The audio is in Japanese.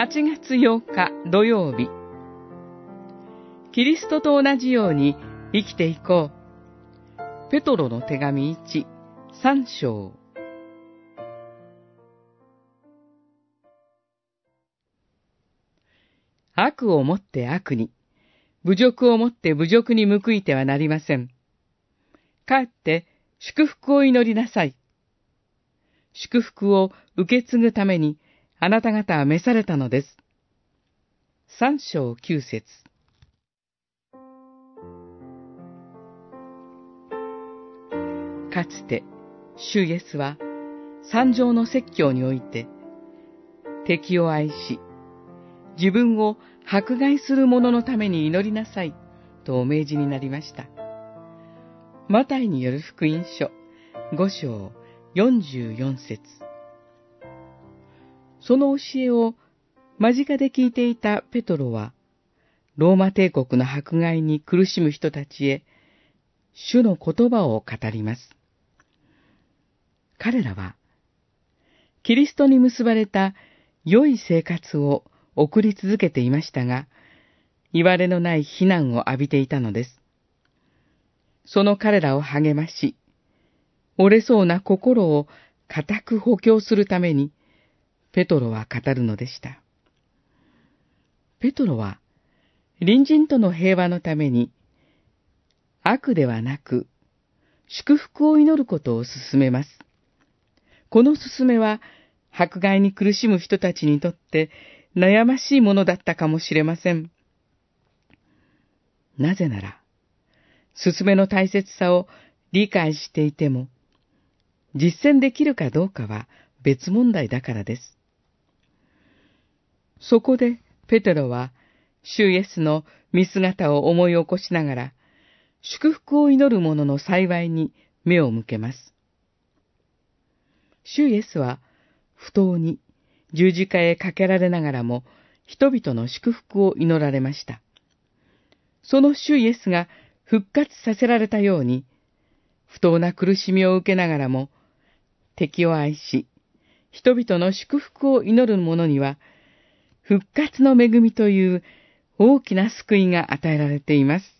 8月8日土曜日。キリストと同じように生きていこう。ペトロの手紙1、3章。悪をもって悪に、侮辱をもって侮辱に報いてはなりません。かえって祝福を祈りなさい。祝福を受け継ぐためにあなた方は召されたのです。三章九節かつて、主イエスは、三条の説教において、敵を愛し、自分を迫害する者のために祈りなさい、とお命じになりました。マタイによる福音書、五章四十四節その教えを間近で聞いていたペトロは、ローマ帝国の迫害に苦しむ人たちへ、主の言葉を語ります。彼らは、キリストに結ばれた良い生活を送り続けていましたが、言われのない非難を浴びていたのです。その彼らを励まし、折れそうな心を固く補強するために、ペトロは語るのでした。ペトロは、隣人との平和のために、悪ではなく、祝福を祈ることを進めます。この進めは、迫害に苦しむ人たちにとって悩ましいものだったかもしれません。なぜなら、進めの大切さを理解していても、実践できるかどうかは別問題だからです。そこでペテロは、主イエスの見姿を思い起こしながら、祝福を祈る者の幸いに目を向けます。主イエスは、不当に十字架へかけられながらも、人々の祝福を祈られました。その主イエスが復活させられたように、不当な苦しみを受けながらも、敵を愛し、人々の祝福を祈る者には、復活の恵みという大きな救いが与えられています。